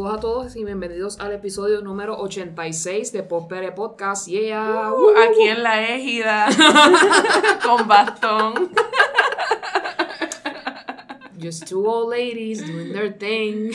Saludos a todos y bienvenidos al episodio número 86 de Popere Podcast. Yeah. Uh, Aquí en la égida, con bastón. Just two old ladies doing their thing.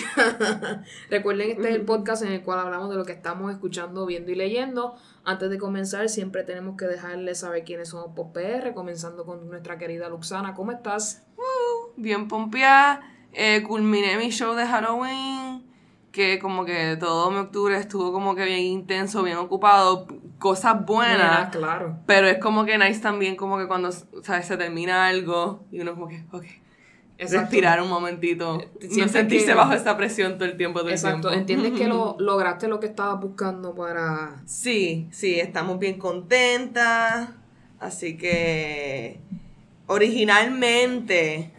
Recuerden, este es el podcast en el cual hablamos de lo que estamos escuchando, viendo y leyendo. Antes de comenzar, siempre tenemos que dejarles saber quiénes somos PR, comenzando con nuestra querida Luxana. ¿Cómo estás? Uh, bien pompeada. Eh, culminé mi show de Halloween, que como que todo mi octubre estuvo como que bien intenso, bien ocupado, cosas buenas. claro. Pero es como que nice también como que cuando, ¿sabes? Se termina algo y uno como que, ok. Respirar un momentito. No sentirse bajo esa presión todo el tiempo. Todo Exacto. El tiempo. ¿Entiendes que lo, lograste lo que estabas buscando para...? Sí, sí, estamos bien contentas. Así que originalmente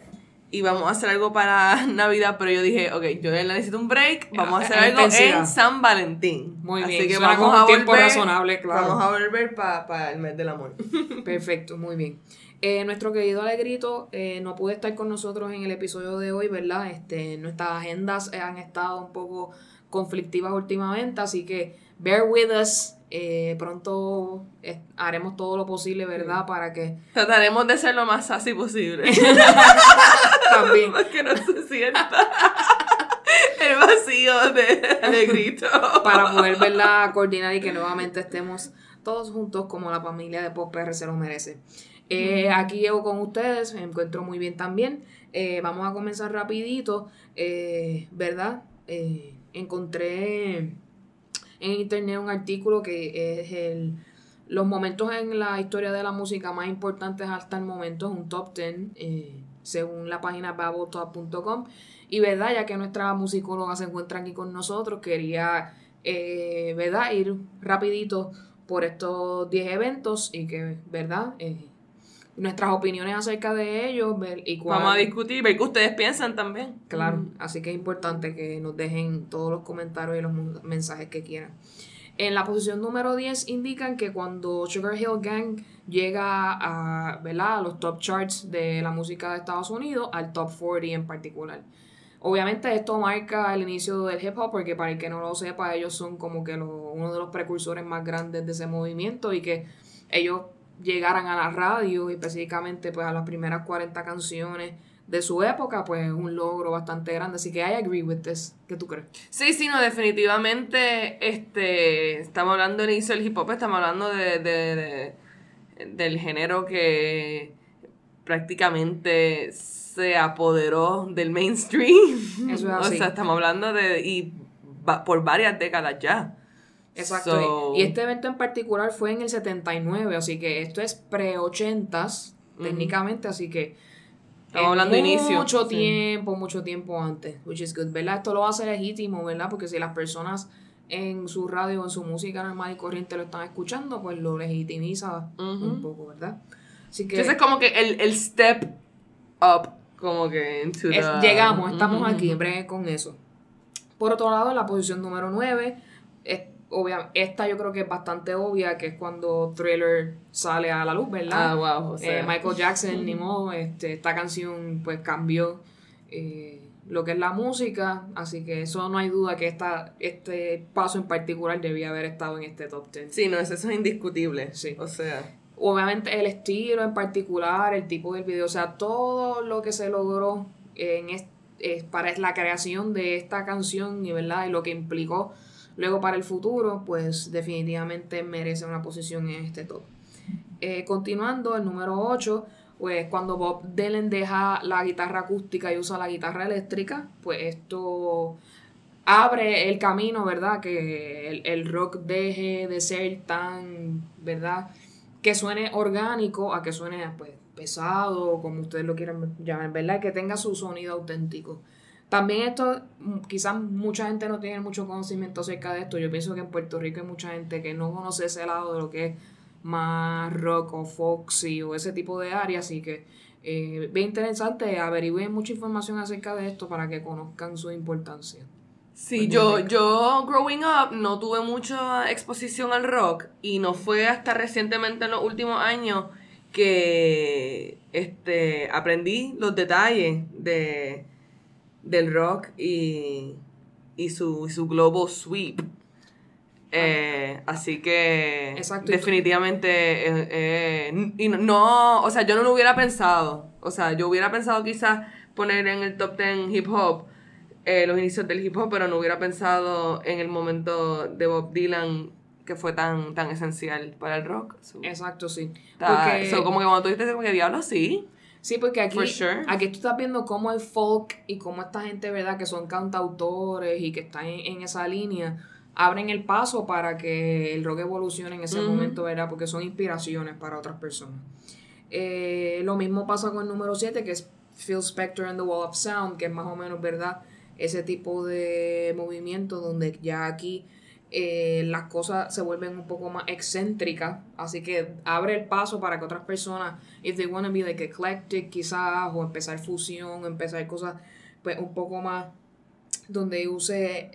íbamos a hacer algo para Navidad, pero yo dije, ok, yo necesito un break, vamos a hacer algo en San Valentín. Muy bien. Así que vamos a volver, razonable, claro. Vamos a volver para el mes del amor. Perfecto, muy bien. Eh, nuestro querido Alegrito eh, no puede estar con nosotros en el episodio de hoy, ¿verdad? Este, nuestras agendas han estado un poco conflictivas últimamente, así que bear with us. Eh, pronto haremos todo lo posible, ¿verdad? Para que... Trataremos de ser lo más así posible. También. Para que no se sienta el vacío de Alegrito. Para poder, verla Coordinar y que nuevamente estemos todos juntos como la familia de Pop PR se lo merece. Eh, aquí llevo con ustedes, me encuentro muy bien también. Eh, vamos a comenzar rapidito, eh, ¿verdad? encontré en internet un artículo que es el, los momentos en la historia de la música más importantes hasta el momento, es un top 10, según la página babbletop.com. Y verdad, ya que nuestra musicóloga se encuentra aquí con nosotros, quería, ¿verdad? Ir rapidito por estos 10 eventos y que, ¿verdad? Nuestras opiniones acerca de ellos ver, y Vamos a discutir, ver qué ustedes piensan también. Claro, así que es importante que nos dejen todos los comentarios y los mensajes que quieran. En la posición número 10 indican que cuando Sugar Hill Gang llega a, ¿verdad? a los top charts de la música de Estados Unidos, al top 40 en particular. Obviamente esto marca el inicio del hip hop porque para el que no lo sepa, ellos son como que uno de los precursores más grandes de ese movimiento y que ellos llegaran a la radio, específicamente pues a las primeras 40 canciones de su época, pues un logro bastante grande. Así que I agree with this. ¿Qué tú crees? Sí, sí, no, definitivamente este, estamos hablando del inicio del hip hop, estamos hablando de, de, del género que prácticamente se apoderó del mainstream. Eso es así. O sea, estamos hablando de... y por varias décadas ya. Exacto. y este evento en particular fue en el 79, así que esto es pre-80s, técnicamente, así que. Estamos hablando de inicio. Mucho tiempo, mucho tiempo antes, which is good, ¿verdad? Esto lo hace legítimo, ¿verdad? Porque si las personas en su radio en su música normal y corriente lo están escuchando, pues lo legitimiza un poco, ¿verdad? Así que. Ese es como que el, el step up, como que into Llegamos, estamos aquí, en con eso. Por otro lado, la posición número 9 esta yo creo que es bastante obvia, que es cuando Thriller sale a la luz, ¿verdad? Ah, wow. Eh, Michael Jackson, ni modo, este, esta canción pues cambió eh, lo que es la música, así que eso no hay duda que esta, este paso en particular debía haber estado en este top 10. Sí, no, eso es indiscutible, sí. O sea... Obviamente el estilo en particular, el tipo del video, o sea, todo lo que se logró en para la creación de esta canción y, ¿verdad? y lo que implicó Luego para el futuro, pues definitivamente merece una posición en este top. Eh, continuando, el número 8, pues cuando Bob Dylan deja la guitarra acústica y usa la guitarra eléctrica, pues esto abre el camino, ¿verdad? Que el, rock deje de ser tan, ¿verdad? Que suene orgánico a que suene pues pesado, como ustedes lo quieran llamar, ¿verdad? Que tenga su sonido auténtico. También esto, mm, quizás mucha gente no tiene mucho conocimiento acerca de esto. Yo pienso que en Puerto Rico hay mucha gente que no conoce ese lado de lo que es más rock o foxy o ese tipo de área. Así que eh, bien interesante, averigüen mucha información acerca de esto para que conozcan su importancia. Sí, yo, yo growing up no tuve mucha exposición al rock y no fue hasta recientemente en los últimos años que este, aprendí los detalles de del rock y, y su, su global sweep. Eh, así que Exacto, definitivamente eh, eh, y no- no, o sea, yo no lo hubiera pensado. O sea, yo hubiera pensado quizás poner en el top 10 hip hop eh, los inicios del hip hop, pero no hubiera pensado en el momento de Bob Dylan que fue tan, tan esencial para el rock. So, Exacto, sí. está- Porque, so, como que cuando tú dices como que diablo, sí. Sí, porque aquí, For sure. aquí tú estás viendo cómo el folk y cómo esta gente, ¿verdad? Que son cantautores y que están en, en esa línea, abren el paso para que el rock evolucione en ese momento, ¿verdad? Porque son inspiraciones para otras personas. Eh, lo mismo pasa con el número 7, que es Phil Spector and the Wall of Sound, que es más o menos, ¿verdad? Ese tipo de movimiento donde ya aquí eh, las cosas se vuelven un poco más excéntricas, así que abre el paso para que otras personas, if they want to be like eclectic quizás, o empezar fusión, empezar cosas pues un poco más donde use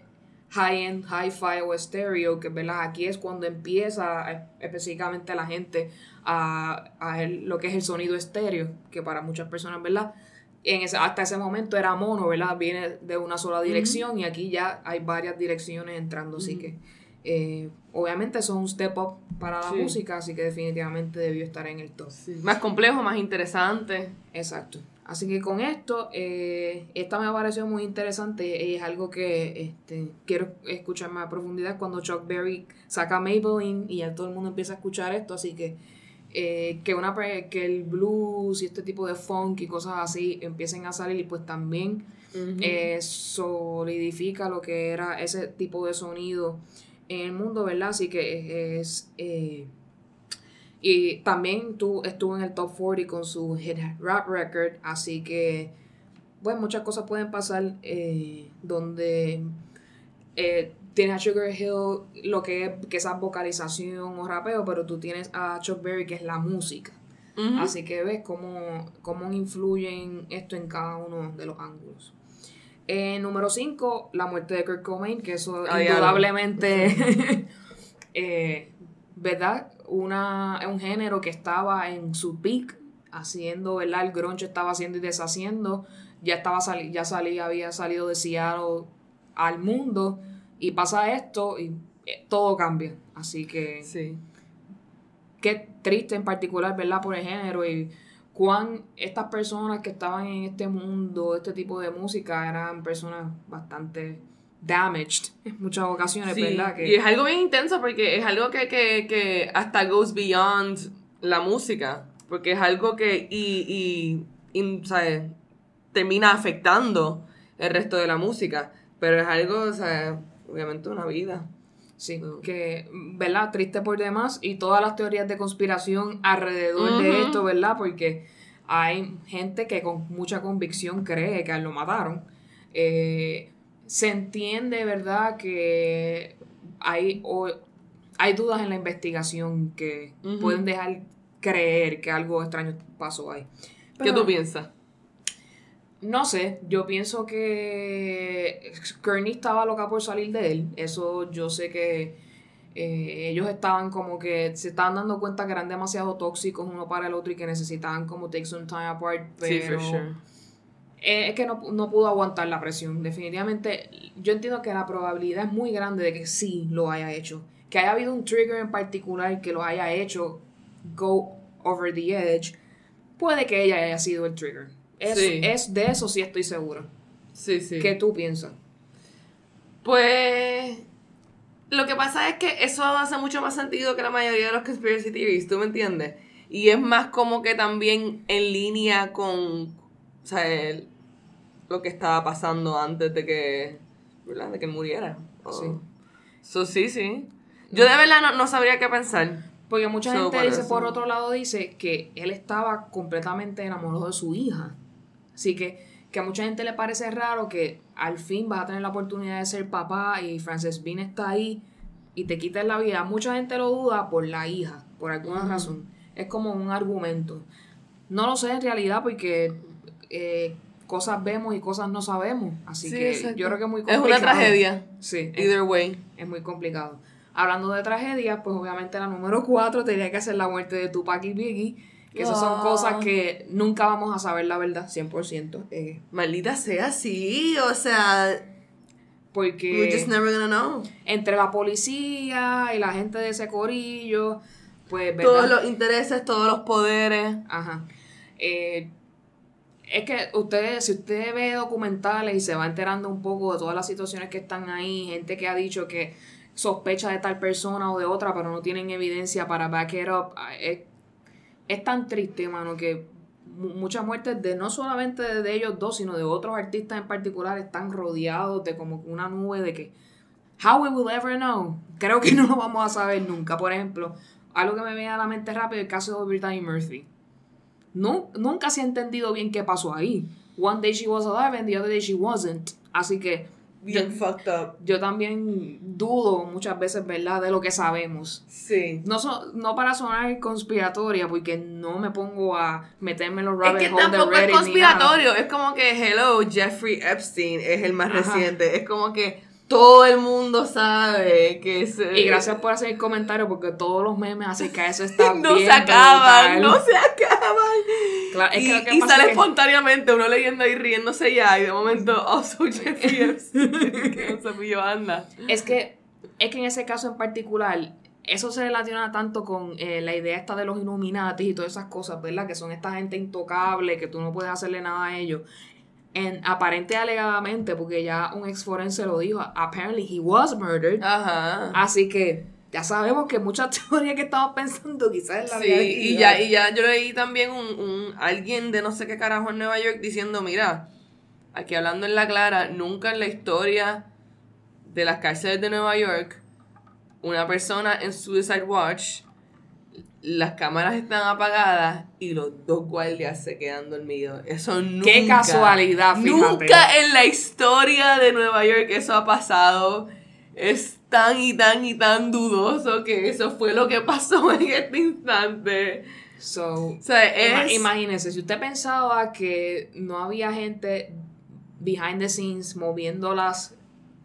high-end, hi-fi o estéreo, que ¿verdad? aquí es cuando empieza eh, específicamente la gente a, a el- lo que es el sonido estéreo, que para muchas personas, ¿verdad? En ese, hasta ese momento era mono, ¿verdad? Viene de una sola dirección y aquí ya hay varias direcciones entrando, así que eh, obviamente eso es un step up para la Sí. música, así que definitivamente debió estar en el top. Más complejo, más interesante. Exacto. Así que con esto, eh, esta me pareció muy interesante y es algo que este, quiero escuchar más a profundidad cuando Chuck Berry saca Maybelline y ya todo el mundo empieza a escuchar esto, así que eh, que, una, que el blues y este tipo de funk y cosas así empiecen a salir y pues también eh, solidifica lo que era ese tipo de sonido en el mundo, ¿verdad? Así que es... eh, y también tú estuvo en el top 40 con su hit rap record, así que, bueno, muchas cosas pueden pasar eh, donde eh, tienes a Sugar Hill lo que es que esa vocalización o rapeo, pero tú tienes a Chuck Berry que es la música. Así que ves cómo, cómo influyen esto en cada uno de los ángulos. Eh, número 5, la muerte de Kurt Cobain, que eso indudablemente, eh, ¿verdad? Una, un género que estaba en su peak, haciendo, ¿verdad? El grunge estaba haciendo y deshaciendo, ya, estaba sali ya salía, había salido de Seattle al mundo, y pasa esto y eh, todo cambia. Así que Sí. qué triste en particular, ¿verdad? Por el género y cuán estas personas que estaban en este mundo, este tipo de música, eran personas bastante damaged en muchas ocasiones, Sí, ¿verdad? Que, Y es algo bien intenso porque es algo que, que, que hasta goes beyond la música. Porque es algo que y, y, y, ¿sabes? termina afectando el resto de la música. Pero es algo, o sea, obviamente una vida. Sí, Mm. que, ¿verdad? Triste por demás y todas las teorías de conspiración alrededor de esto, ¿verdad? Porque hay gente que con mucha convicción cree que lo mataron. Eh, se entiende, ¿verdad? Que hay, o- hay dudas en la investigación que pueden dejar creer que algo extraño pasó ahí. ¿Qué tú piensas? No sé, yo pienso que Kearney estaba loca por salir de él. Eso yo sé que eh, ellos estaban como que se estaban dando cuenta que eran demasiado tóxicos uno para el otro y que necesitaban como take some time apart. Sí, Pero for sure. eh, es que no, no pudo aguantar la presión. Definitivamente, yo entiendo que la probabilidad es muy grande de que sí lo haya hecho. Que haya habido un trigger en particular que lo haya hecho go over the edge. Puede que ella haya sido el trigger. Es, Sí. es de eso sí estoy seguro. Sí, sí. ¿Qué tú piensas? Pues lo que pasa es que eso hace mucho más sentido que la mayoría de los conspiracy theories, ¿tú me entiendes? Y es más como que también en línea con, o sea, el- lo que estaba pasando antes de que, ¿verdad? De que muriera. O- Sí. So, sí, sí. Yo de verdad no, no sabría qué pensar. Porque mucha So, gente dice, eso. por otro lado, dice que él estaba completamente enamorado de su hija. Así que, que a mucha gente le parece raro que al fin vas a tener la oportunidad de ser papá y Frances Bean está ahí y te quitas la vida. Mucha gente lo duda por la hija, por alguna razón. Es como un argumento. No lo sé en realidad porque eh, cosas vemos y cosas no sabemos. Así Sí, que exacto. yo creo que es muy Es complicado. una tragedia. Sí, es- Either way. es muy complicado. Hablando de tragedias, pues obviamente la número 4 tenía que ser la muerte de Tupac y Biggie, que esas son Ah. cosas que nunca vamos a saber la verdad 100%. Eh, Maldita sea, sí, o sea, Porque We're just never gonna know. entre la policía y la gente de ese corillo, pues, ¿verdad? Todos los intereses, todos los poderes. Ajá. Eh, es que usted, si usted ve documentales y se va enterando un poco de todas las situaciones que están ahí, gente que ha dicho que sospecha de tal persona o de otra, pero no tienen evidencia para back it up, ah, es, es tan triste, mano, que mu- muchas muertes de no solamente de ellos dos, sino de otros artistas en particular están rodeados de como una nube de que how we will ever know. Creo que no lo vamos a saber nunca. Por ejemplo, algo que me viene a la mente rápido, el caso de Brittany Murphy. Nu- nunca se ha entendido bien qué pasó ahí. One day she was alive and the other day she wasn't. Así que yo, Bien fucked up. yo también dudo muchas veces, ¿verdad?, de lo que sabemos. Sí. No, so- no para sonar conspiratoria, porque no me pongo a meterme en los Es rabbit que holes de tampoco es conspiratorio, es como que, hello, Jeffrey Epstein es el más Ajá. reciente. Es como que todo el mundo sabe que se... Y gracias por hacer el comentario, porque todos los memes acerca de eso están no bien se acaban, no se acaban. Claro, es y que lo que y pasa sale es que- espontáneamente uno leyendo ahí riéndose ya y de momento, oh, soy Jeffrey Epstein, que no se yo anda. Es que, es que en ese caso en particular, eso se relaciona tanto con eh, la idea esta de los Illuminati y todas esas cosas, ¿verdad? Que son esta gente intocable, que tú no puedes hacerle nada a ellos. En, aparente alegadamente, porque ya un ex forense lo dijo, apparently he was murdered. Ajá. Así que ya sabemos que muchas teorías que estamos pensando quizás es la Sí, y ya, y ya yo leí también un, un alguien de no sé qué carajo en Nueva York diciendo, mira, aquí hablando en la clara, nunca en la historia de las cárceles de Nueva York, una persona en Suicide Watch, las cámaras están apagadas y los dos guardias se quedan dormidos. Eso nunca. Qué casualidad, fíjate. Nunca en la historia de Nueva York eso ha pasado. Es tan y tan y tan dudoso que eso fue lo que pasó en este instante. So, O sea, es... imagínense, si usted pensaba que no había gente behind the scenes moviendo las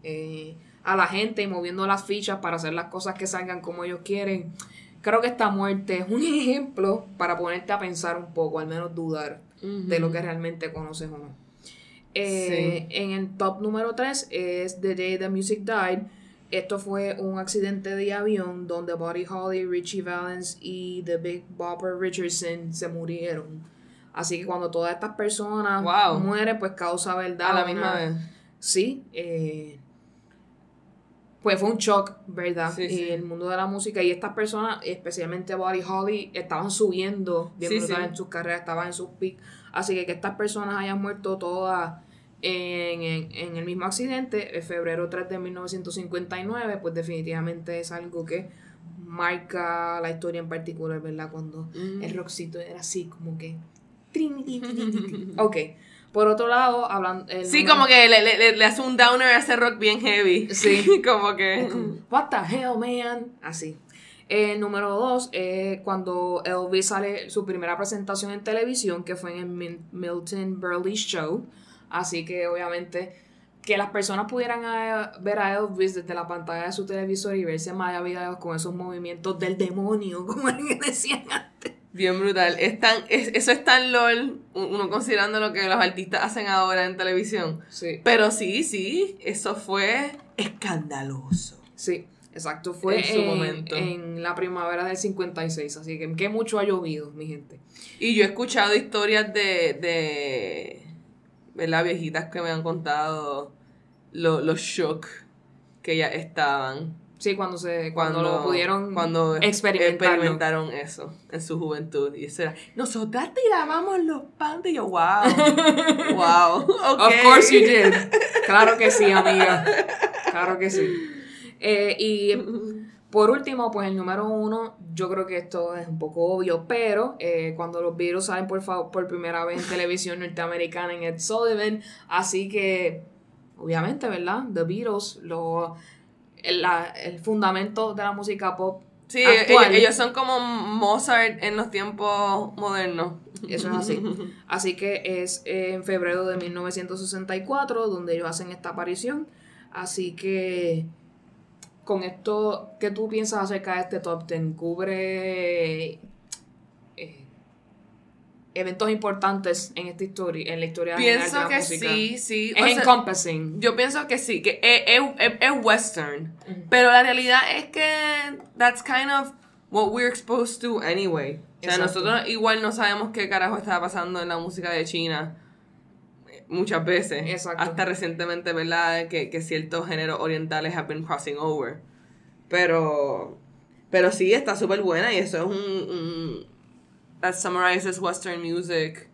eh, a la gente y moviendo las fichas para hacer las cosas que salgan como ellos quieren, creo que esta muerte es un ejemplo para ponerte a pensar un poco, al menos dudar de lo que realmente conoces o no. Eh, En el top número 3 es The Day the Music Died. Esto fue un accidente de avión donde Buddy Holly, Richie Valens y The Big Bopper Richardson se murieron. Así que cuando todas estas personas Wow. mueren, pues causa verdad. A la misma vez. Sí, eh, pues fue un shock, ¿verdad? Sí, el mundo de la música y estas personas, especialmente Buddy Holly, estaban subiendo bien Sí, brutal en sus carreras, estaban en sus peaks. Así que que estas personas hayan muerto todas en, en- en el mismo accidente, en febrero 3 de 1959, pues definitivamente es algo que marca la historia en particular, ¿verdad? Cuando Mm. el rockcito era así, como que... Ok. Por otro lado, hablando... el Sí, número- como que le, le- le- hace un downer a ese rock bien heavy. Sí. como que... What the hell, man? Así. El número dos es cuando Elvis sale su primera presentación en televisión, que fue en el Min- Milton Berle Show. Así que obviamente que las personas pudieran eh, ver a Elvis desde la pantalla de su televisor y verse maravillados con esos movimientos del demonio, como le decían antes. Bien brutal. Es tan, es- eso es tan lol, uno considerando lo que los artistas hacen ahora en televisión. Sí. Pero sí, sí, eso fue escandaloso. Sí, exacto. Fue En su en, momento. en la primavera del 56, así que, que mucho ha llovido, mi gente. Y yo he escuchado historias de, de ¿verdad? Viejitas que me han contado lo- los shock que ya estaban Sí, cuando se cuando, lo pudieron cuando experimentaron eso en su juventud. Y eso era, nosotras tirábamos los panties. Y yo, wow, wow, ok. Of course you did. Claro que sí, amiga. Claro que sí. Eh, y por último, pues el número uno, yo creo que esto es un poco obvio, pero eh, cuando los Beatles salen por, por primera vez en televisión norteamericana en Ed Sullivan, así que, obviamente, ¿verdad? The Beatles, lo, el, la- el fundamento de la música pop Sí, actual. ellos, ellos son como Mozart en los tiempos modernos. Eso es así. Así que es en febrero de 1964 donde ellos hacen esta aparición. Así que con esto, ¿qué tú piensas acerca de este top 10? ¿Cubre eh, eventos importantes en esta historia, en la historia Pienso de la que música. sí, sí. Es o sea, encompassing. Yo pienso que sí, que es, es- es- es western. Pero la realidad es que that's kind of what we're exposed to anyway. O sea, Exacto. nosotros igual no sabemos qué carajo estaba pasando en la música de China muchas veces. Exacto. Hasta recientemente, ¿verdad? Que, que ciertos géneros orientales have been crossing over. Pero, pero sí, está súper buena y eso es un, un... That summarizes western music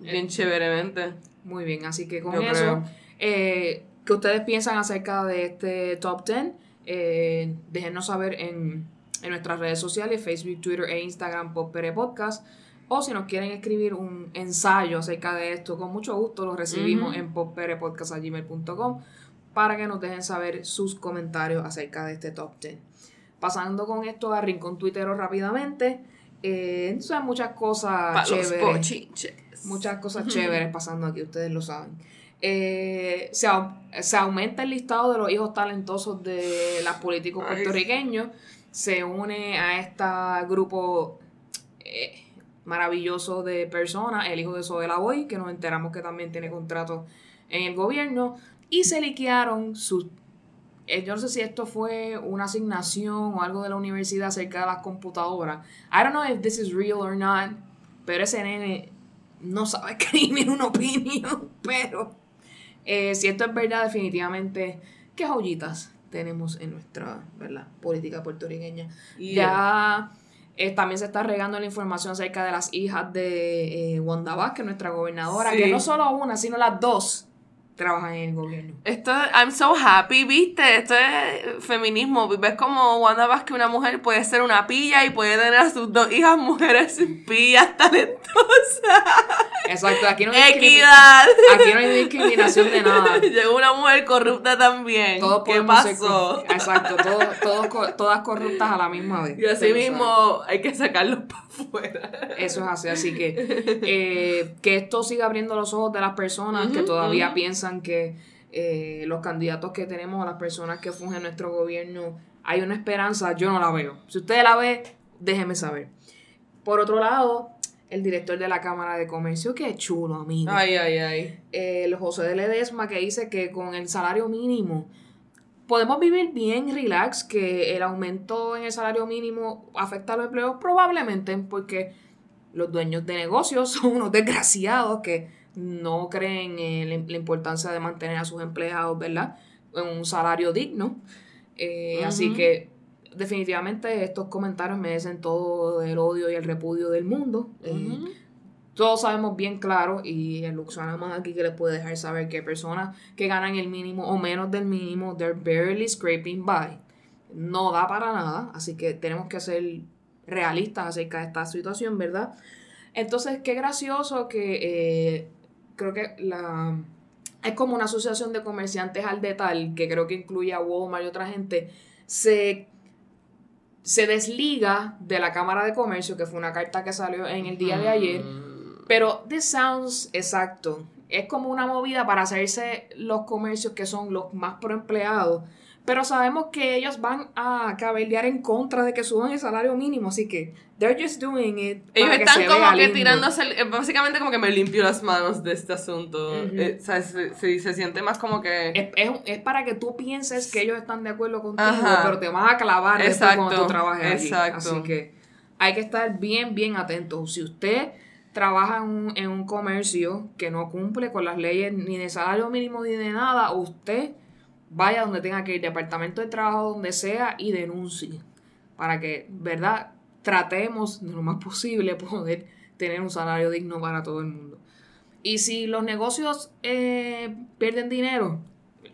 bien chéveremente. Muy bien, así que con Yo eso, eh, ¿qué ustedes piensan acerca de este top 10? Eh, déjenos saber en, en nuestras redes sociales, Facebook, Twitter e Instagram, Popere Podcast. O si nos quieren escribir un ensayo acerca de esto, con mucho gusto lo recibimos Ujú. en popperepodcast.gmail.com para que nos dejen saber sus comentarios acerca de este top 10. Pasando con esto a Rincón Twittero rápidamente, eh, entonces muchas cosas Pa' chéveres. Muchas cosas chéveres pasando aquí, ustedes lo saben. Eh, se, au- se aumenta el listado de los hijos talentosos de los políticos Ay. puertorriqueños. Se une a este grupo eh, maravilloso de personas, el hijo de Sobela Boy, que nos enteramos que también tiene contrato en el gobierno. Y se liquearon sus. Eh, yo no sé si esto fue una asignación o algo de la universidad acerca de las computadoras. I don't know if this is real or not, pero ese nene no sabe escribir una opinión, pero eh, si esto es verdad, definitivamente, ¿qué joyitas tenemos en nuestra ¿verdad? política puertorriqueña? Yeah. Ya eh, también se está regando la información acerca de las hijas de eh, Wanda Vázquez, nuestra gobernadora, Sí. que no solo una, sino las dos trabajan en el gobierno. Esto, I'm so happy, viste, esto es feminismo. Ves como Wanda Vázquez, una mujer, puede ser una pilla y puede tener a sus dos hijas mujeres pillas talentosas. Exacto, aquí no hay, Equidad. aquí no hay discriminación de nada. Llegó una mujer corrupta también. Todos ¿Qué podemos ser pasó? cor- Exacto, todos, todos todas corruptas a la misma vez. Y así mismo hay que sacarlos para afuera. Eso es así, así que eh, que esto siga abriendo los ojos de las personas que todavía piensan que eh, los candidatos que tenemos, las personas que fungen nuestro gobierno, hay una esperanza, yo no la veo. Si usted la ve, déjeme saber. Por otro lado, el director de la Cámara de Comercio, que chulo, amigo. Ay, ay, ay. el José de Ledesma que dice que con el salario mínimo podemos vivir bien relax, que el aumento en el salario mínimo afecta a los empleos probablemente porque los dueños de negocios son unos desgraciados que no creen en la- la importancia de mantener a sus empleados, ¿verdad? En un salario digno. Eh, Así que definitivamente estos comentarios merecen todo el odio y el repudio del mundo. Eh, todos sabemos bien claro, y el Luxana más aquí que les puede dejar saber que personas que ganan el mínimo o menos del mínimo, they're barely scraping by. No da para nada, así que tenemos que ser realistas acerca de esta situación, ¿verdad? Entonces, qué gracioso que eh, creo que la... Es como una asociación de comerciantes al detal, que creo que incluye a Walmart y otra gente, se se desliga de la Cámara de Comercio, que fue una carta que salió en el día de ayer, Mm. pero this sounds exacto. Es como una movida para hacerse los comercios que son los más pro empleados. Pero sabemos que ellos van a cabildear en contra de que suban el salario mínimo. Así que they're just doing it. Ellos para que están se como vea que lindo. tirándose, el- eh, básicamente como que me limpio las manos de este asunto. Eh, o sea, se, se- se siente más como que... Es, es- es para que tú pienses que ellos están de acuerdo contigo, Ajá. pero te van a clavar Exacto, cuando tú trabajes allí. exacto. Así que hay que estar bien, bien atentos. Si usted trabaja en un, en un comercio que no cumple con las leyes ni de salario mínimo ni de nada, usted vaya donde tenga que ir, departamento de trabajo, donde sea, y denuncie. Para que, ¿verdad? Tratemos de lo más posible poder tener un salario digno para todo el mundo. Y si los negocios eh, pierden dinero,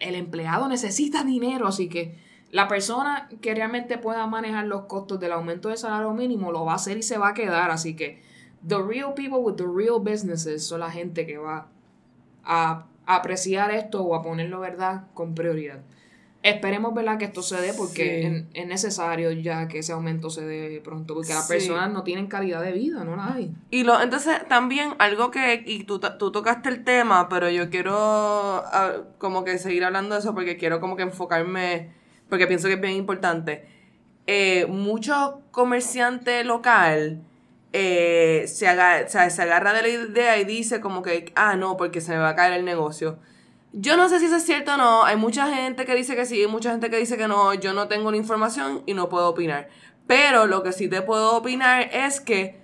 el empleado necesita dinero, así que la persona que realmente pueda manejar los costos del aumento del salario mínimo lo va a hacer y se va a quedar, así que the real people with the real businesses son la gente que va a apreciar esto o a ponerlo, ¿verdad?, con prioridad. Esperemos, ¿verdad?, que esto se dé porque Sí. es, es necesario ya que ese aumento se dé pronto, porque las Sí. personas no tienen calidad de vida, no la hay. Y lo, entonces también algo que, y tú, tú tocaste el tema, pero yo quiero ah, como que seguir hablando de eso porque quiero como que enfocarme, porque pienso que es bien importante. Eh, mucho comerciante local eh, se, agarra de la idea y dice como que, ah, no, porque se me va a caer el negocio. Yo no sé si eso es cierto o no. Hay mucha gente que dice que sí, hay mucha gente que dice que no. Yo no tengo la información y no puedo opinar. Pero lo que sí te puedo opinar es que,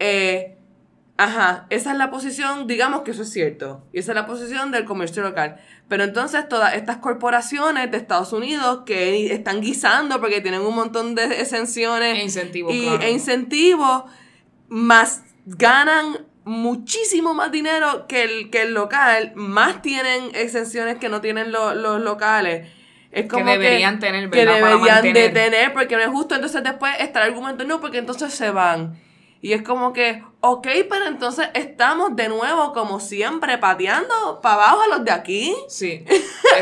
eh, ajá, esa es la posición, digamos que eso es cierto. Y esa es la posición del comercio local. Pero entonces todas estas corporaciones de Estados Unidos que están guisando porque tienen un montón de exenciones E incentivos, y, claro. e incentivos, más ganan muchísimo más dinero que el, que el local, más tienen exenciones que no tienen lo- los locales. Es como que deberían tener, que ¿verdad? Para deberían de tener, porque no es justo. Entonces después está el argumento, no, porque entonces se van. Y es como que, ok, pero entonces estamos de nuevo, como siempre, pateando para abajo a los de aquí. Sí.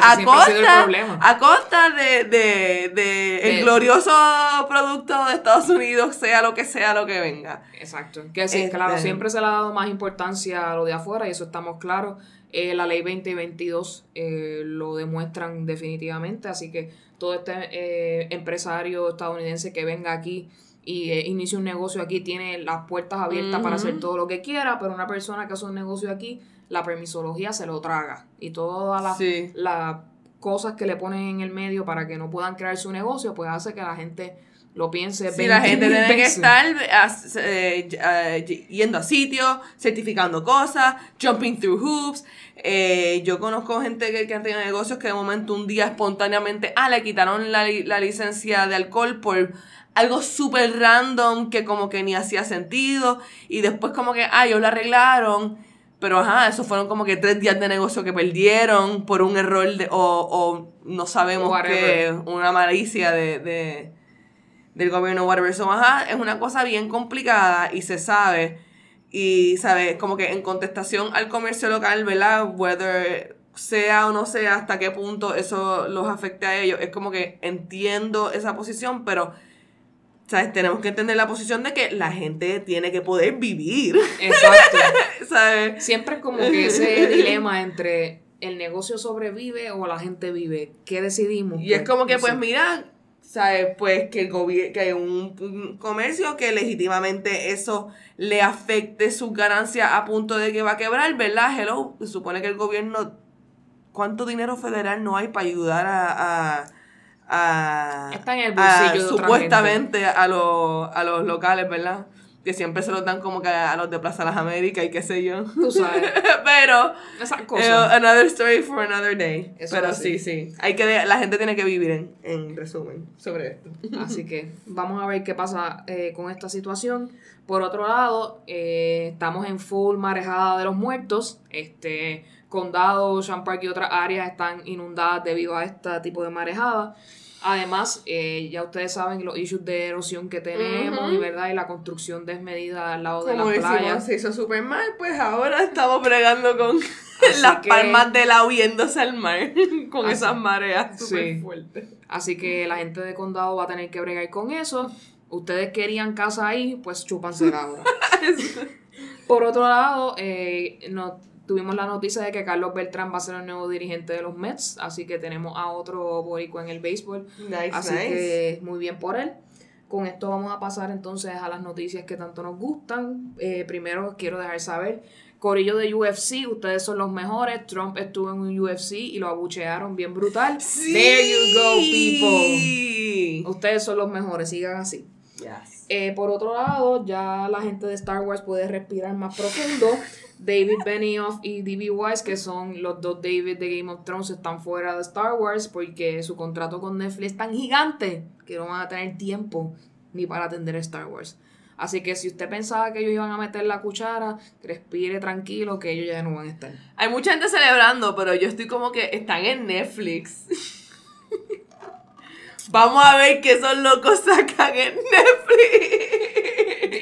A siempre ha sido el costa, problema. a costa de, de, de el glorioso producto de Estados Unidos, sea lo que sea lo que venga. Exacto. Que sí, Este- claro, siempre se le ha dado más importancia a lo de afuera y eso estamos claros. Eh, la ley 2022 eh, lo demuestran definitivamente, así que todo este eh, empresario estadounidense que venga aquí y eh, inicie un negocio aquí tiene las puertas abiertas para hacer todo lo que quiera, pero una persona que hace un negocio aquí, la permisología se lo traga y todas las Sí. cosas que le ponen en el medio para que no puedan crear su negocio, pues hace que la gente lo piense. Si la 20 gente tiene que estar eh, eh, yendo a sitios, certificando cosas, jumping through hoops. Eh, yo conozco gente que, que han tenido negocios que de momento un día espontáneamente, ah, le quitaron la, la licencia de alcohol por algo súper random que como que ni hacía sentido y después como que, ah, ellos lo arreglaron. Pero ajá, eso fueron como que tres días de negocio que perdieron por un error de, o, o no sabemos qué, una malicia de, de, del gobierno, whatever. So, ajá, es una cosa bien complicada y se sabe. Y, ¿sabes? Como que en contestación al comercio local, ¿verdad? Whether sea o no sea, hasta qué punto eso los afecte a ellos. Es como que entiendo esa posición, pero, ¿sabes? Tenemos que entender la posición de que la gente tiene que poder vivir, Exacto. ¿sabes? Siempre es como que ese dilema entre el negocio sobrevive o la gente vive. ¿Qué decidimos? Y es como que, pues mira, ¿sabes? Pues que el gobierno, que un, un comercio que legítimamente eso le afecte sus ganancias a punto de que va a quebrar, ¿verdad? Hello, se supone que el gobierno, ¿cuánto dinero federal no hay para ayudar a... a a- Está en el a- de supuestamente a los, a los locales, ¿verdad? Que siempre se los dan como que a los de Plaza Las Américas y qué sé yo. Tú sabes, Pero esas eh, cosas. another story for another day. Eso Pero sí, sí. Hay que la gente tiene que vivir en, en resumen sobre esto. Así que vamos a ver qué pasa eh, con esta situación. Por otro lado, eh, estamos en full marejada de los muertos. Este condado, Ocean Park y otras áreas están inundadas debido a este tipo de marejada. Además, eh, ya ustedes saben los issues de erosión que tenemos y verdad y la construcción desmedida al lado de Como las decimos, playas. se hizo súper mal, pues ahora estamos bregando con Así las que- palmas de la huyéndose al mar, con Así- esas mareas súper Sí. fuertes. Así que la gente de condado va a tener que bregar con eso. Ustedes querían casa ahí, pues chúpansela ahora. Por otro lado, eh, no, tuvimos la noticia de que Carlos Beltrán va a ser el nuevo dirigente de los Mets, así que tenemos a otro boricua en el béisbol. Nice, Así nice. que muy bien por él. Con esto vamos a pasar entonces a las noticias que tanto nos gustan. Eh, primero quiero dejar saber, Corillo de UFC, ustedes son los mejores. Trump estuvo en un UFC y lo abuchearon bien brutal. Sí. There you go, people. Ustedes son los mejores, sigan así. Eh, por otro lado, ya la gente de Star Wars puede respirar más profundo. David Benioff y D.B. Wise, que son los dos David de Game of Thrones, están fuera de Star Wars porque su contrato con Netflix es tan gigante que no van a tener tiempo ni para atender Star Wars. Así que si usted pensaba que ellos iban a meter la cuchara, respire tranquilo que ellos ya no van a estar. Hay mucha gente celebrando, pero yo estoy como que están en Netflix. Vamos a ver qué esos locos sacan en Netflix.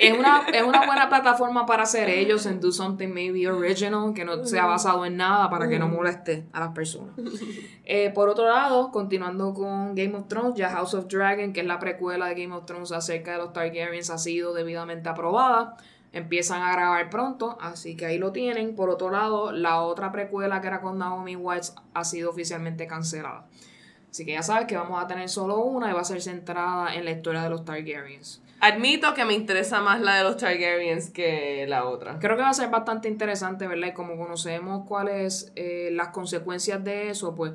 Es una, es una buena plataforma para hacer ellos en Do Something Maybe Original, que no sea basado en nada para que no moleste a las personas. Eh, por otro lado, continuando con Game of Thrones, ya House of Dragon, que es la precuela de Game of Thrones acerca de los Targaryens, ha sido debidamente aprobada. Empiezan a grabar pronto, así que ahí lo tienen. Por otro lado, la otra precuela que era con Naomi Watts ha sido oficialmente cancelada. Así que ya sabes que vamos a tener solo una y va a ser centrada en la historia de los Targaryens. Admito que me interesa más la de los Targaryens que la otra. Creo que va a ser bastante interesante, ¿verdad? Y como conocemos cuáles eh, las consecuencias de eso, pues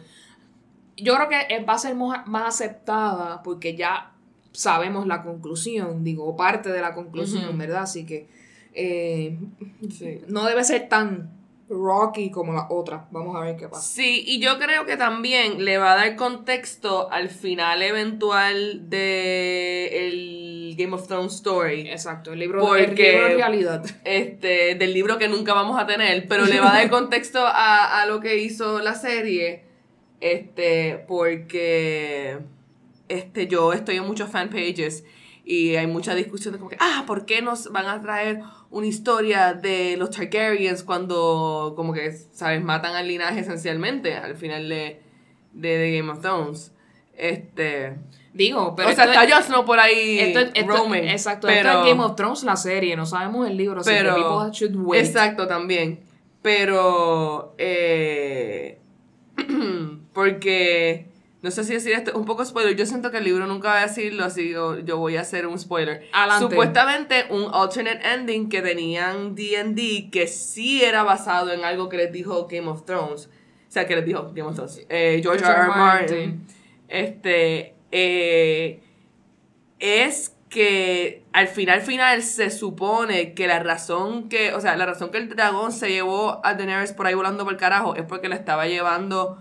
yo creo que va a ser más aceptada porque ya sabemos la conclusión, digo, parte de la conclusión, ¿verdad? Así que eh, no debe ser tan rocky como la otra. Vamos a ver qué pasa. Sí, y yo creo que también le va a dar contexto al final eventual de el Game of Thrones story. Exacto, el libro, el libro de realidad. Este, del libro que nunca vamos a tener, pero le va a dar contexto a, a lo que hizo la serie. Este, porque este, yo estoy en muchos fan pages y hay mucha discusión de como que, ah, ¿por qué nos van a traer una historia de los Targaryens cuando, como que, ¿sabes? Matan al linaje esencialmente al final de, de, Game of Thrones. Este. Digo, pero. O sea, está Jon Snow por ahí esto, Exacto, pero, esto es Game of Thrones la serie, no sabemos el libro, así pero, que people should wait. Exacto, también. Pero. Eh, porque no sé si decir esto, un poco spoiler. Yo siento que el libro nunca va a decirlo, así yo, yo voy a hacer un spoiler. Supuestamente un alternate ending que tenían D&D que sí era basado en algo que les dijo Game of Thrones. O sea, que les dijo Game of Thrones. Eh, George, R. R. Martin. Este, eh, es que al final final se supone que la razón que, o sea, la razón que el dragón se llevó a Daenerys por ahí volando por el carajo es porque le estaba llevando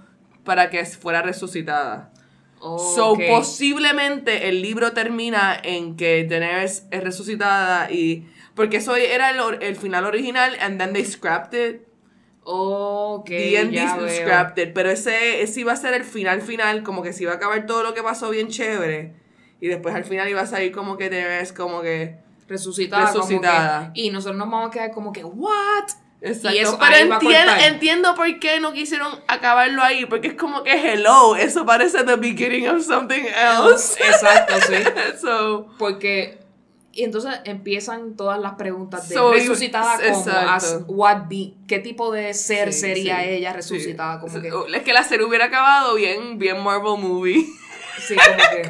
para que fuera resucitada. So, posiblemente el libro termina en que Daenerys es resucitada y... Porque eso era el, el final original and then they scrapped it. Ok, D&D scrapped it. Pero ese, ese iba a ser el final final, como que se iba a acabar todo lo que pasó bien chévere. Y después al final iba a salir como que Daenerys como que... Resucitada. Resucitada. y nosotros nos vamos a quedar como que, ¿what? Exacto, pero entiendo, por qué no quisieron acabarlo ahí, porque es como que hello, eso parece the beginning of something else. Exacto, sí. Porque y entonces empiezan todas las preguntas de resucitada como what be, qué tipo de ser sería ella resucitada como que es que la serie hubiera acabado bien bien Marvel movie. Sí,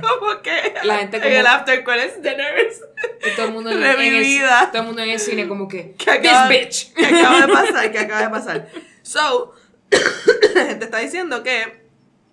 como que. que. La gente como. En el after, ¿cuál es? Daenerys. Y todo el mundo en, el, todo el mundo en el cine, como que. ¿Qué acaba, This bitch. ¿Qué acaba de pasar? ¿Qué acaba de pasar? So, la gente está diciendo que.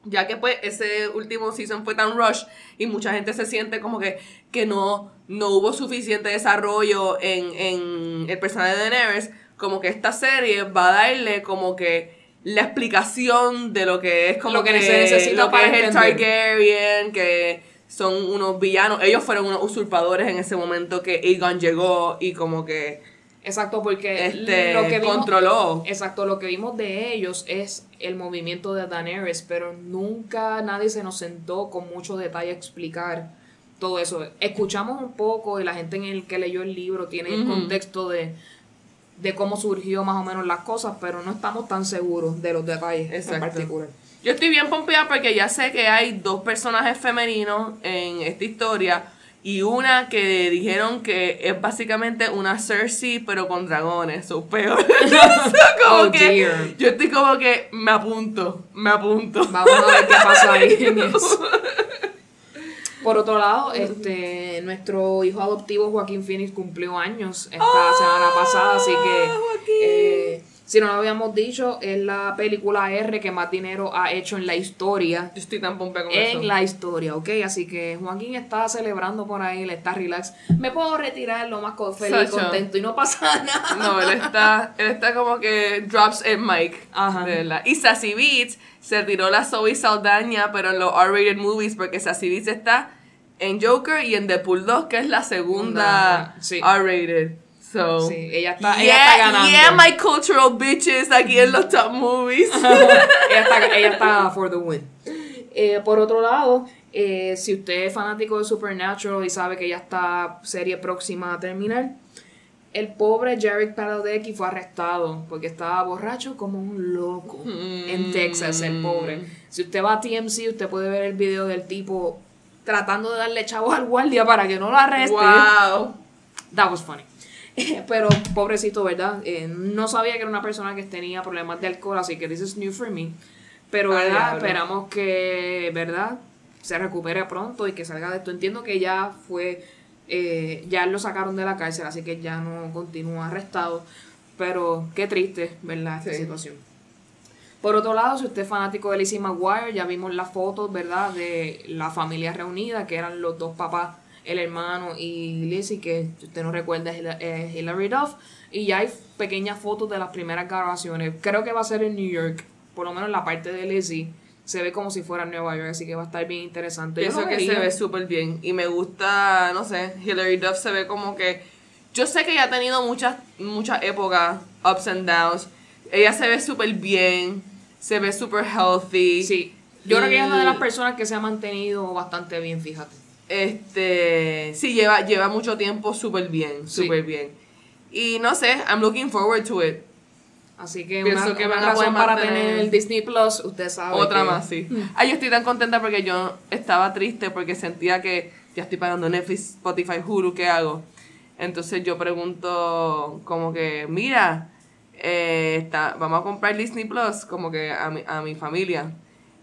Ya que pues ese último season fue tan rush y mucha gente se siente como que, que no, no hubo suficiente desarrollo en, en el personaje de Daenerys, como que esta serie va a darle como que la explicación de lo que es como lo que, se necesita para es el Targaryen, que son unos villanos. Ellos fueron unos usurpadores en ese momento que Aegon llegó y como que. Exacto, porque este, lo que controló. Exacto, lo que vimos de ellos es el movimiento de Daenerys, pero nunca nadie se nos sentó con mucho detalle a explicar todo eso. Escuchamos un poco y la gente en el que leyó el libro tiene el contexto de de cómo surgió más o menos las cosas, pero no estamos tan seguros de los detalles en particular. Yo estoy bien pompeada porque ya sé que hay dos personajes femeninos en esta historia y una que dijeron que es básicamente una Cersei pero con dragones, o peor. oh, que yo estoy como que me apunto, me apunto. Vamos a ver qué pasa ahí en eso. Por otro lado, este, nuestro hijo adoptivo Joaquín Phoenix cumplió años esta ah, semana pasada, así que eh, si no lo habíamos dicho, es la película R que más dinero ha hecho en la historia. Yo estoy tan pompe con en eso. La historia, ¿ok? Así que Joaquín está celebrando por ahí, le está relax. Me puedo retirar lo más feliz, y contento y no pasa nada. No, él está, él está como que drops en mic. Ajá. Y Sassy Beats se tiró la Zoe Saldaña, pero en los R-rated movies, porque Sassy Beats está en Joker y en The Pool 2, que es la segunda R-rated. So, sí, ella está, ella está ganando. Yeah, my cultural bitches aquí en los top movies. ella, está, ella está for the win. Eh, por otro lado, eh, si usted es fanático de Supernatural y sabe que ya está serie próxima a terminar, el pobre Jarek Padalecki fue arrestado porque estaba borracho como un loco en Texas, el pobre. Mm. Si usted va a TMC, usted puede ver el video del tipo tratando de darle chavos al guardia para que no lo arreste. Wow. That was funny. Pero pobrecito, ¿verdad? Eh, no sabía que era una persona que tenía problemas de alcohol, así que this is new for me. Pero ¿verdad? esperamos que, ¿verdad? Se recupere pronto y que salga de esto. Entiendo que ya fue, eh, ya lo sacaron de la cárcel, así que ya no continúa arrestado. Pero qué triste, ¿verdad? Esta Sí. situación. Por otro lado, si usted es fanático de Lizzie McGuire, ya vimos las fotos, ¿verdad? De la familia reunida, que eran los dos papás, el hermano y Lizzie, que si usted no recuerda es Hila- es Hilary Duff. Y ya hay pequeñas fotos de las primeras grabaciones. Creo que va a ser en New York, por lo menos la parte de Lizzie. Se ve como si fuera en Nueva York, así que va a estar bien interesante. Yo Pienso lo que vería. se ve súper bien. Y me gusta, no sé, Hilary Duff se ve como que. Yo sé que ella ha tenido muchas, muchas épocas, ups and downs. Ella se ve súper bien, se ve súper healthy. Sí. Yo creo que ella es una de las personas que se ha mantenido bastante bien, fíjate. Este, sí, lleva, lleva mucho tiempo súper bien, Sí. súper bien. Y no sé, I'm looking forward to it. Así que Pienso una, que van a razón para tener el Disney Plus, usted sabe. Otra que- más, sí. Ay, yo estoy tan contenta porque yo estaba triste porque sentía que ya estoy pagando Netflix, Spotify, Hulu, ¿qué hago? Entonces yo pregunto como que, mira, eh, está, vamos a comprar Disney Plus como que a mi, a mi familia.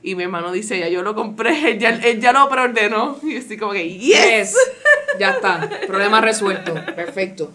Y mi hermano dice, ya yo lo compré, él ya, él ya lo preordenó. Y yo estoy como que, yes. Yes. Ya está. Problema resuelto. Perfecto.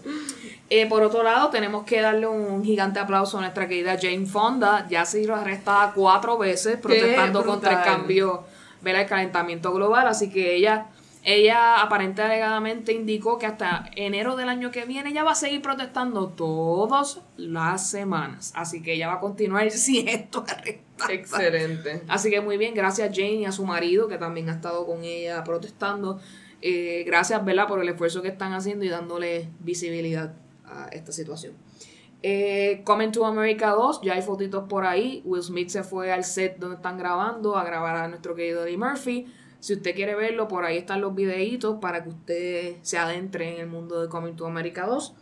Eh, por otro lado, tenemos que darle un gigante aplauso a nuestra querida Jane Fonda. Ya ha sido arrestada cuatro veces protestando contra el cambio, ¿verdad? el calentamiento global. Así que ella, ella aparentemente alegadamente indicó que hasta enero del año que viene ella va a seguir protestando todas las semanas. Así que ella va a continuar siendo arrestada. Excelente. Así que muy bien, gracias Jane y a su marido que también ha estado con ella protestando. Eh, gracias, ¿verdad? Por el esfuerzo que están haciendo y dándole visibilidad a esta situación. Eh, Coming to America 2, ya hay fotitos por ahí. Will Smith se fue al set donde están grabando a grabar a nuestro querido Eddie Murphy. Si usted quiere verlo, por ahí están los videitos para que usted se adentre en el mundo de Coming to America 2.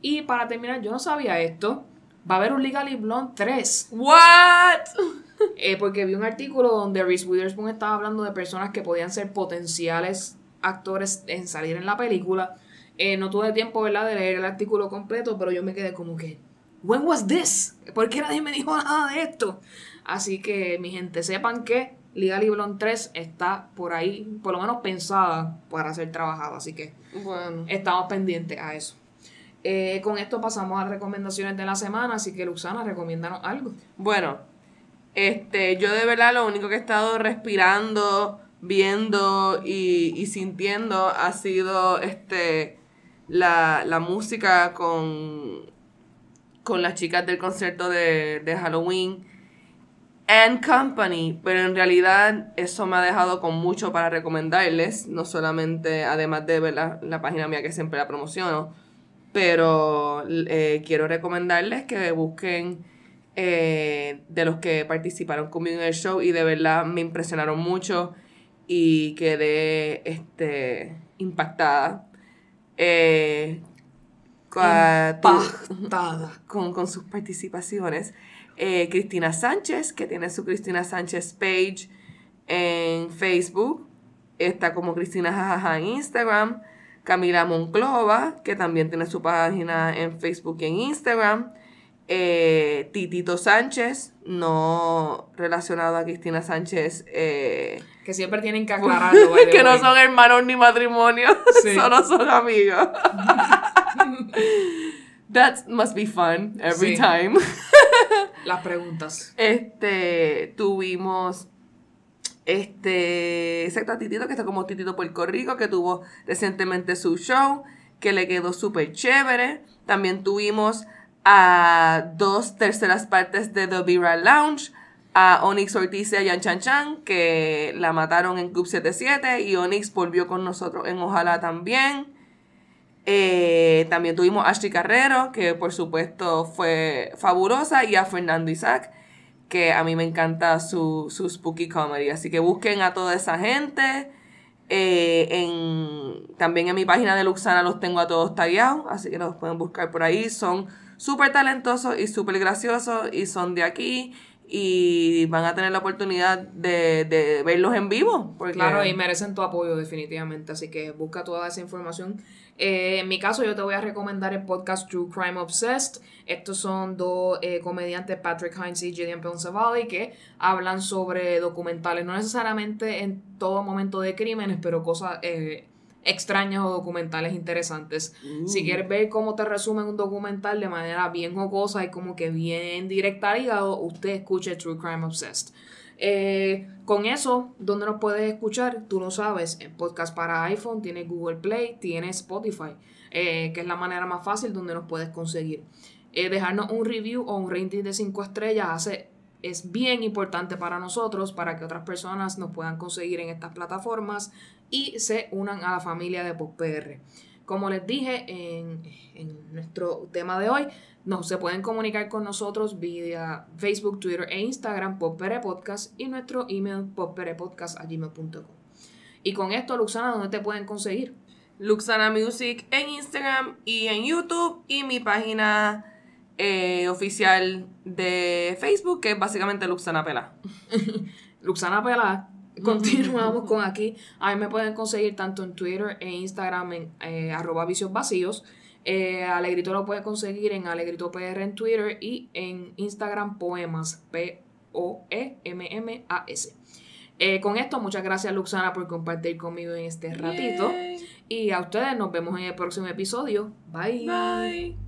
Y para terminar, yo no sabía esto. Va a haber un Legally Blonde 3. What? Eh, porque vi un artículo donde Reese Witherspoon estaba hablando de personas que podían ser potenciales actores en salir en la película. Eh, no tuve tiempo, ¿verdad?, de leer el artículo completo, pero yo me quedé como que, ¿When was this? ¿Por qué nadie me dijo nada de esto? Así que, mi gente, sepan que Legally Blonde 3 está por ahí, por lo menos pensada para ser trabajada. Así que Bueno. estamos pendientes a eso. Eh, con esto pasamos a recomendaciones de la semana, así que Luxana, recomiéndanos algo. Bueno, este, yo de verdad lo único que he estado respirando, viendo y, y sintiendo ha sido este la, la música con, con las chicas del concierto de, de Halloween and Company, pero en realidad eso me ha dejado con mucho para recomendarles, no solamente además de ver la, la página mía que siempre la promociono, pero eh, quiero recomendarles que busquen eh, de los que participaron conmigo en el show y de verdad me impresionaron mucho y quedé este, impactada. Eh. Con, con sus participaciones. Eh, Cristina Sánchez, que tiene su Cristina Sánchez page en Facebook. Está como Cristina Jajaja en Instagram. Camila Monclova, que también tiene su página en Facebook y en Instagram. Eh, Titito Sánchez, no relacionado a Cristina Sánchez. eh, Que siempre tienen que aclararlo. que no son hermanos ni matrimonio, Sí. solo son amigos. That must be fun every Sí. time. Las preguntas. Este, tuvimos este, exacto, a Titito, que está como Titito Puerto Rico, que tuvo recientemente su show, que le quedó súper chévere. También tuvimos a dos terceras partes de The Viral Lounge, a Onyx Ortiz y a Yan Chan Chan, que la mataron en Club 77, y Onyx volvió con nosotros en Ojalá también. Eh, también tuvimos a Ashley Carrero, que por supuesto fue fabulosa, y a Fernando Isaac, que a mí me encanta su, su spooky comedy. Así que busquen a toda esa gente. Eh, en, también en mi página de Luxana los tengo a todos tagueados, así que los pueden buscar por ahí. Son súper talentosos y súper graciosos y son de aquí y van a tener la oportunidad de, de verlos en vivo. Claro, y merecen tu apoyo definitivamente, así que busca toda esa información. Eh, en mi caso, yo te voy a recomendar el podcast True Crime Obsessed. Estos son dos eh, comediantes, Patrick Hines y Julian Pensavali, que hablan sobre documentales, no necesariamente en todo momento de crímenes, pero cosas... Eh, extrañas o documentales interesantes. Si quieres ver cómo te resumen un documental de manera bien jocosa y como que bien directa al hígado, usted escuche True Crime Obsessed. Eh, con eso, ¿dónde nos puedes escuchar? Tú lo sabes, en podcast para iPhone, tiene Google Play, tiene Spotify, eh, que es la manera más fácil donde nos puedes conseguir. Eh, dejarnos un review o un rating de 5 estrellas hace es bien importante para nosotros, para que otras personas nos puedan conseguir en estas plataformas y se unan a la familia de PopPR. Como les dije en, nuestro tema de hoy, no, se pueden comunicar con nosotros vía Facebook, Twitter e Instagram, Podcast y nuestro email popprpodcast.gmail.com. Y con esto, Luxana, ¿dónde te pueden conseguir? Luxana Music en Instagram y en YouTube y mi página eh, oficial de Facebook, que es básicamente Luxana Pela. Luxana Pela. Continuamos con aquí. A mí me pueden conseguir tanto en Twitter e Instagram en eh, arroba vicios vacíos. Eh, Alegrito lo puede conseguir en Alegrito PR en Twitter y en Instagram Poemas, P-O-E-M-M-A-S. con esto, muchas gracias Luxana por compartir conmigo en este ratito. Y a ustedes nos vemos en el próximo episodio. Bye. Bye.